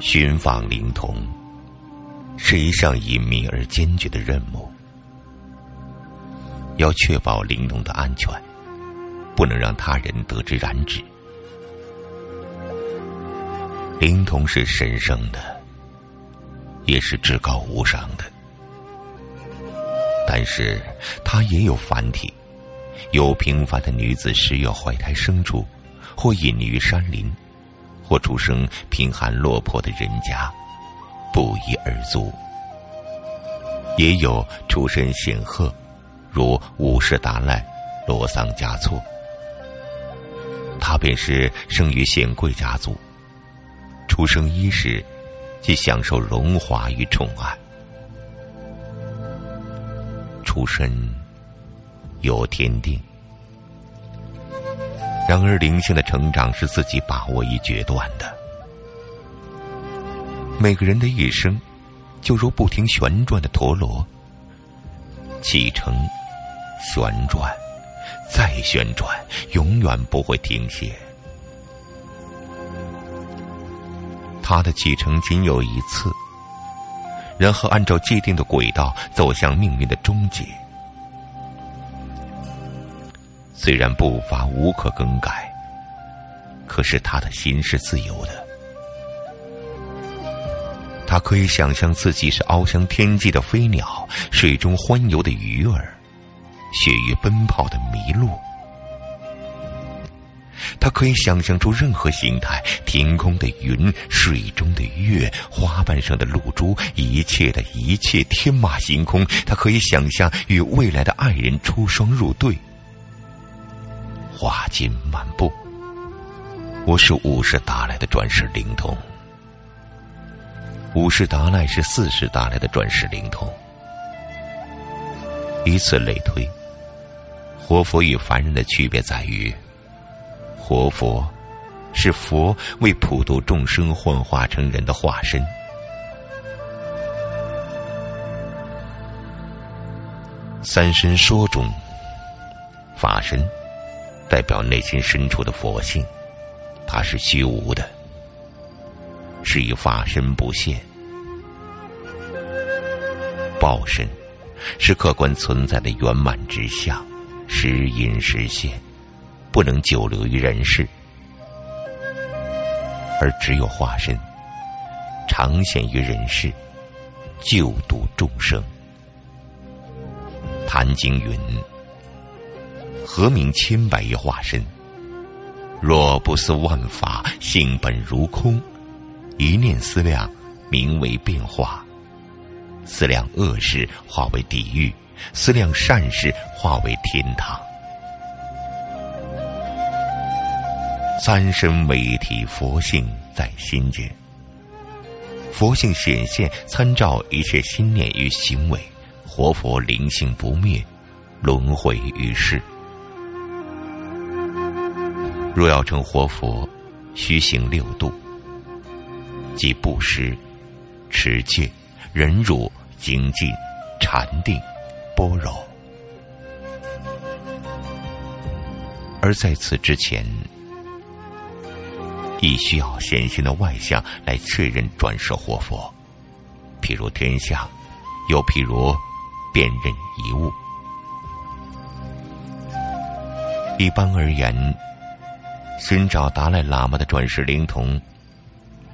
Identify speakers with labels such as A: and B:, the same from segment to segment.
A: 寻访灵童是一项隐秘而艰巨的任务，要确保灵童的安全，不能让他人得知染指。灵童是神圣的，也是至高无上的，但是他也有凡体，有平凡的女子十月怀胎生出，或隐匿于山林。或出生贫寒落魄的人家，不一而足；也有出身显赫，如五世达赖、罗桑嘉措，他便是生于显贵家族，出生伊始即享受荣华与宠爱，出身有天定。然而，灵性的成长是自己把握与决断的。每个人的一生，就如不停旋转的陀螺，启程、旋转、再旋转，永远不会停歇。他的启程仅有一次，然后按照既定的轨道走向命运的终结。虽然步伐无可更改，可是他的心是自由的。他可以想象自己是翱翔天际的飞鸟，水中欢游的鱼儿，雪域奔跑的麋鹿。他可以想象出任何形态：天空的云，水中的月，花瓣上的露珠，一切的一切，天马行空。他可以想象与未来的爱人出双入对。花金漫步，我是五世达赖的转世灵童。五世达赖是四世达赖的转世灵童。以此类推，活佛与凡人的区别在于，活佛是佛为普度众生幻化成人的化身。三身说中，法身。代表内心深处的佛性，它是虚无的，是以法身不现。报身是客观存在的圆满之相，时隐时现，不能久留于人世，而只有化身常显于人世，救度众生。谭经云。何名千百亿化身？若不思万法性本如空，一念思量，名为变化。思量恶事，化为地狱；思量善事，化为天堂。三身为体，佛性在心间。佛性显现，参照一切心念与行为，活佛灵性不灭，轮回于世。若要成活佛，须行六度，即布施、持戒、忍辱、精进、禅定、般若。而在此之前，亦需要显现的外相来确认转世活佛，譬如天下，又譬如辨认一物。一般而言。寻找达赖喇嘛的转世灵童，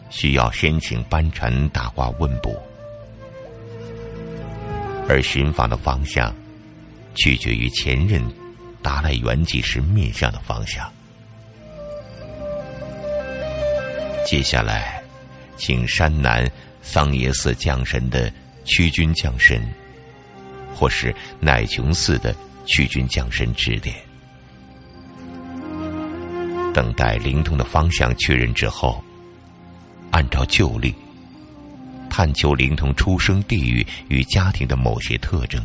A: 需要先请班禅大卦问卜，而寻访的方向取决于前任达赖圆寂时面相的方向。接下来，请山南桑耶寺降神的屈军降神，或是乃琼寺的屈军降神指点。等待灵通的方向确认之后，按照旧例，探求灵通出生地域与家庭的某些特征，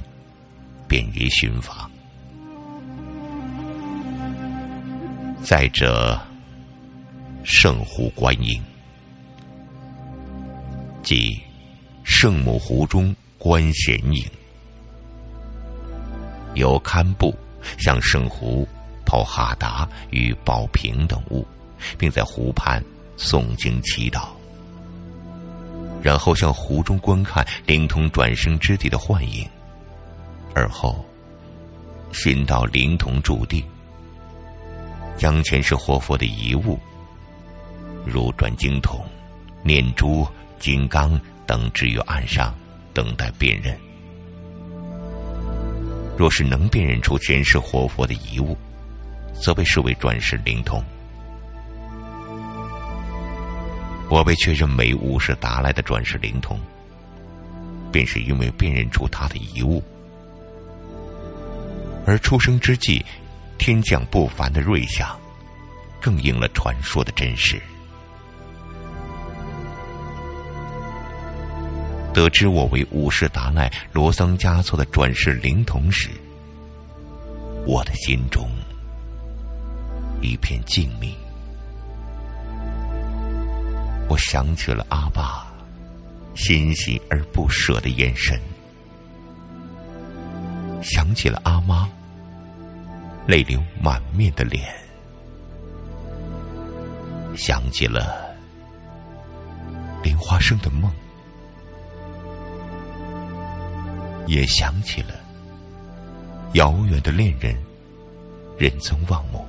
A: 便于寻访。再者，圣湖观音，即圣母湖中观显影，由堪布向圣湖。抛哈达与宝瓶等物，并在湖畔诵经祈祷。然后向湖中观看灵童转生之地的幻影，而后寻到灵童驻地，将前世活佛的遗物，如转经筒、念珠、金刚等置于岸上，等待辨认。若是能辨认出前世活佛的遗物，则被视为转世灵童。我被确认为五世达赖的转世灵童，便是因为辨认出他的遗物。而出生之际，天降不凡的瑞相，更应了传说的真实。得知我为五世达赖罗桑嘉措的转世灵童时，我的心中一片静谧。我想起了阿爸欣喜而不舍的眼神，想起了阿妈泪流满面的脸，想起了林花生的梦，也想起了遥远的恋人仁宗望母。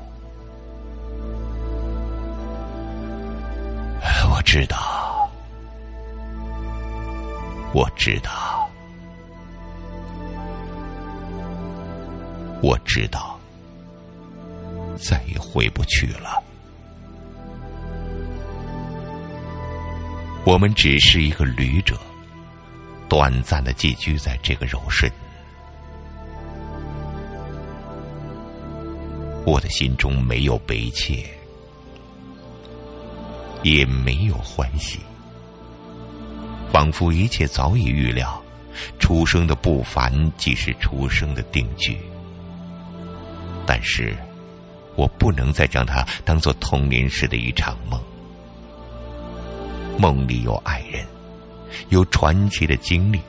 A: 知道，我知道，我知道，再也回不去了。我们只是一个旅者，短暂的寄居在这个肉身。我的心中没有悲切。也没有欢喜，仿佛一切早已预料，出生的不凡即是出生的定局。但是，我不能再将它当做童年时的一场梦。梦里有爱人，有传奇的经历。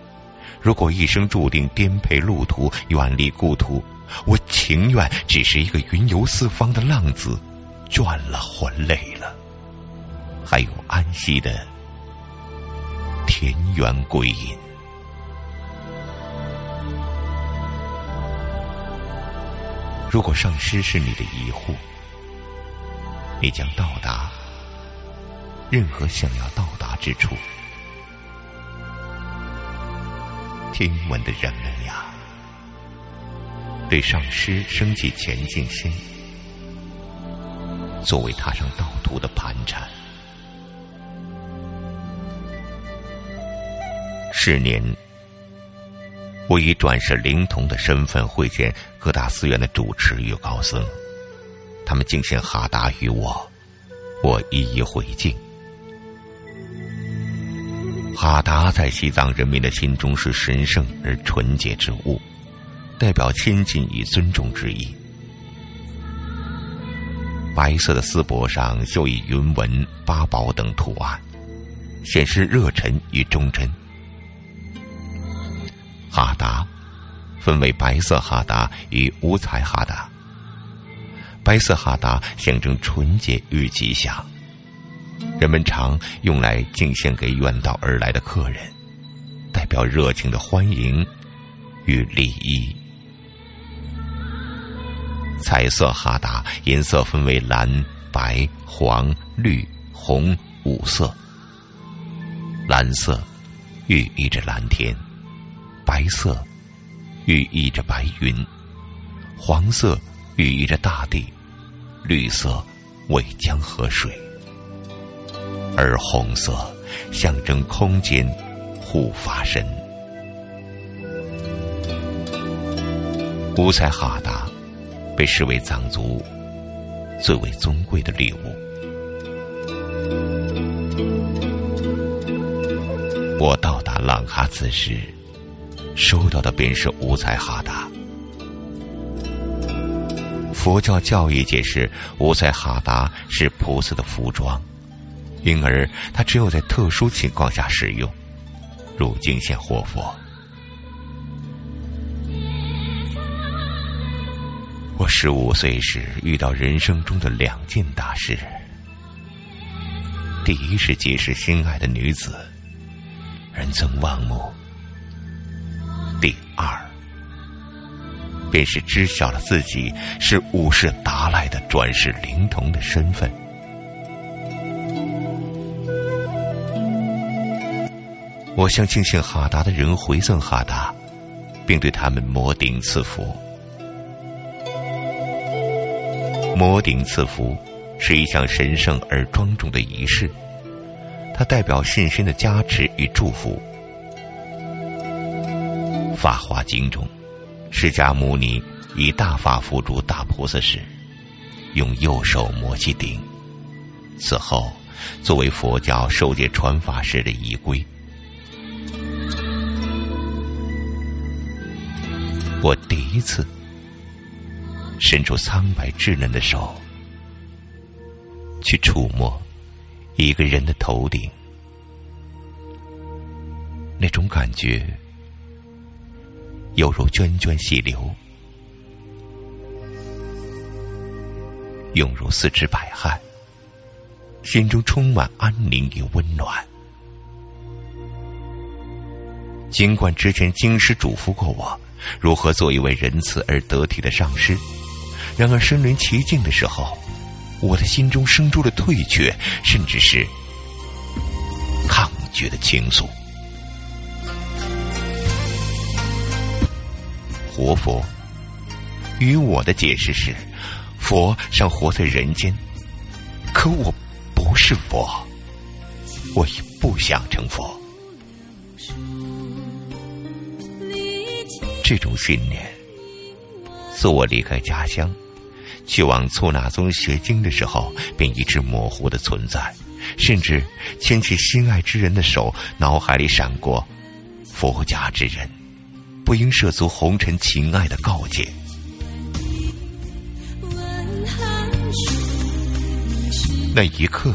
A: 如果一生注定颠沛路途，远离故土，我情愿只是一个云游四方的浪子，倦了或累了。还有安息的田园归隐。如果上师是你的疑惑，你将到达任何想要到达之处。听闻的人们呀，对上师升起前进心，作为踏上道途的盘缠。是年，我以转世灵童的身份会见各大寺院的主持与高僧，他们敬献哈达于我，我一一回敬。哈达在西藏人民的心中是神圣而纯洁之物，代表亲近与尊重之意。白色的丝帛上绣以云纹、八宝等图案，显示热忱与忠贞。哈达分为白色哈达与五彩哈达。白色哈达象征纯洁与吉祥，人们常用来敬献给远道而来的客人，代表热情的欢迎与礼仪。彩色哈达颜色分为蓝、白、黄、绿、红五色。蓝色寓意着蓝天。白色寓意着白云，黄色寓意着大地，绿色为江河水，而红色象征空间护法神。五彩哈达被视为藏族最为尊贵的礼物。我到达朗哈兹时。收到的便是五彩哈达。佛教教义解释，五彩哈达是菩萨的服装，因而它只有在特殊情况下使用，如敬献活佛。我十五岁时遇到人生中的两件大事：第一是结识心爱的女子，人曾望慕。第二，便是知晓了自己是武士达赖的转世灵童的身份。我向敬信哈达的人回赠哈达，并对他们摩顶赐福。摩顶赐福是一项神圣而庄重的仪式，它代表信心的加持与祝福。《法华经》中，释迦牟尼以大法辅助大菩萨时，用右手摩其顶，此后作为佛教受戒传法时的仪规。我第一次伸出苍白稚嫩的手，去触摸一个人的头顶，那种感觉犹如涓涓细流，涌入四肢百骸，心中充满安宁与温暖。尽管之前经师嘱咐过我。如何做一位仁慈而得体的上师？然而身临其境的时候，我的心中生出了退却，甚至是抗拒的情愫。活佛与我的解释是：佛尚活在人间，可我不是佛，我也不想成佛。这种信念，自我离开家乡，去往措那宗学经的时候，便一直模糊的存在。甚至牵起心爱之人的手，脑海里闪过佛家之人不应涉足红尘情爱的告诫。那一刻，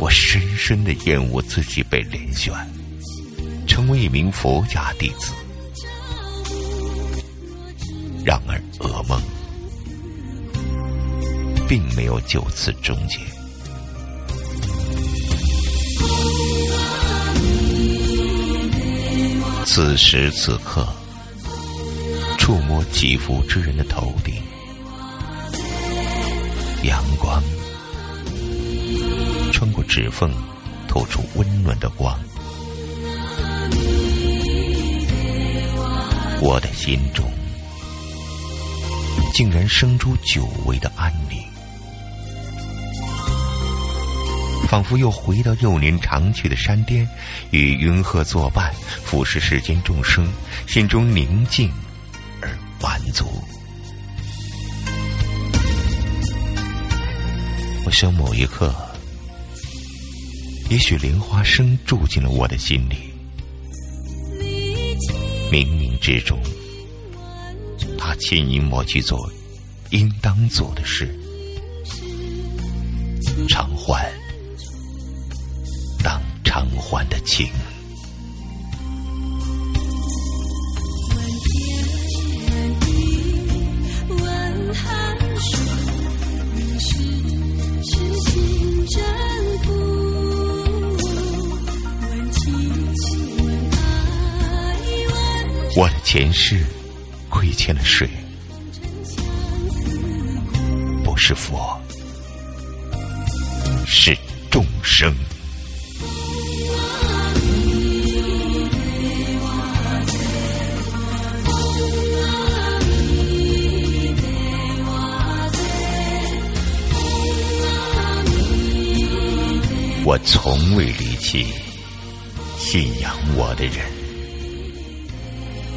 A: 我深深的厌恶自己被连选。成为一名佛家弟子，然而噩梦并没有就此终结。此时此刻，触摸祈福之人的头顶，阳光穿过指缝，透出温暖的光。我的心中竟然生出久违的安宁，仿佛又回到幼年常去的山巅，与云鹤作伴，俯视世间众生，心中宁静而满足。我想，某一刻，也许莲花生住进了我的心里。冥冥之中，他牵引我去做应当做的事，偿还偿还的情。我的前世亏欠了谁？不是佛，是众生。我从未离弃信仰我的人。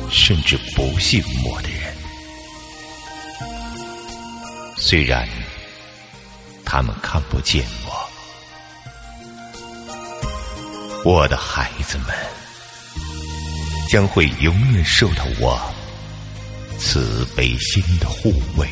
A: 甚至不信我的人，虽然他们看不见我，我的孩子们将会永远受到我慈悲心的护卫。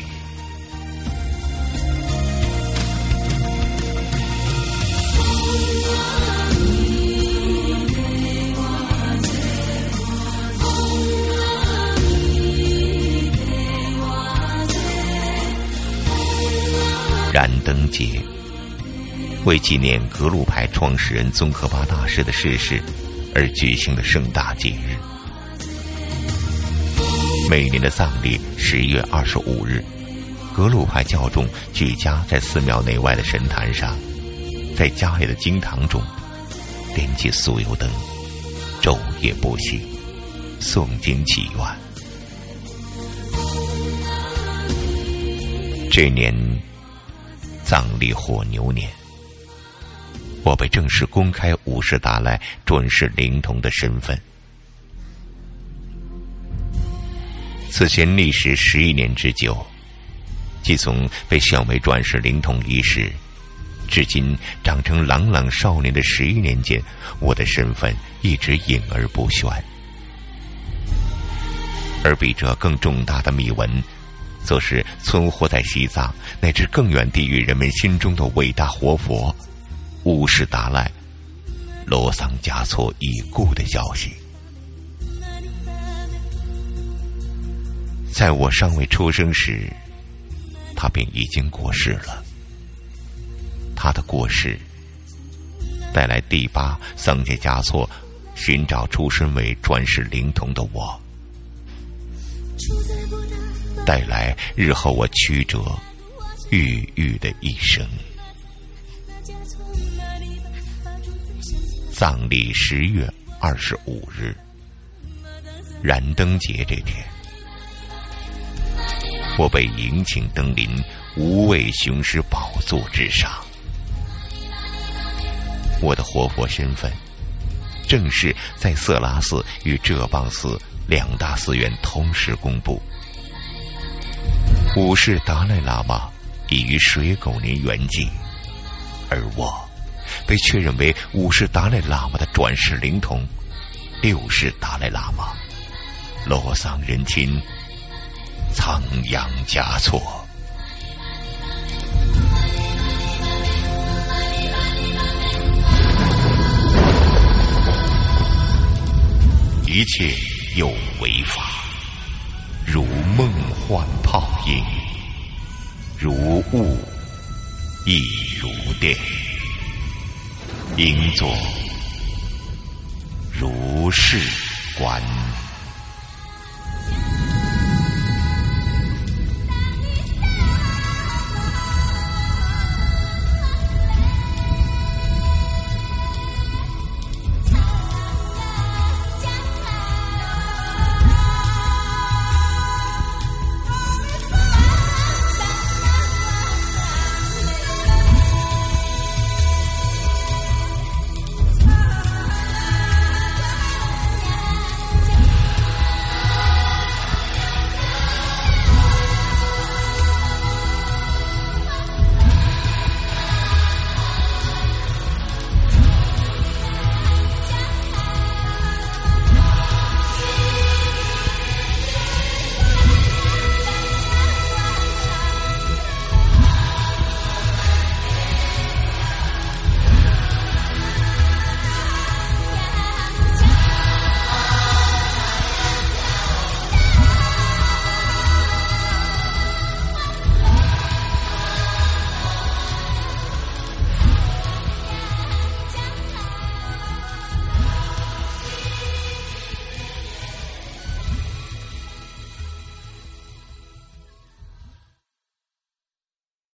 A: 灯节，为纪念格鲁派创始人宗喀巴大师的逝世而举行的盛大节日。每年的葬礼十月二十五日，格鲁派教众举家在寺庙内外的神坛上，在家里的经堂中，点起酥油灯，昼夜不息，诵经祈愿。这年藏历火牛年，我被正式公开五世打来转世灵童的身份。此前历时十一年之久，即从被选为转世灵童伊始，至今长成朗朗少年的十一年间，我的身份一直隐而不宣。而比这更重大的秘闻。则是存活在西藏乃至更远地域人们心中的伟大活佛——乌什达赖罗桑嘉措已故的消息。在我尚未出生时，他便已经过世了。他的过世带来第八桑杰嘉措寻找出身为转世灵童的我。带来日后我曲折、郁郁的一生。葬礼十月二十五日，燃灯节这天，我被迎请登临无畏雄狮宝座之上。我的活佛身份，正式在色拉寺与浙邦寺两大寺院同时公布。五世达赖喇嘛已于水狗年圆寂，而我被确认为五世达赖喇嘛的转世灵童，六世达赖喇嘛罗桑仁钦仓央嘉措。一切有为法，如梦幻泡影，如雾亦如电，应作如是观。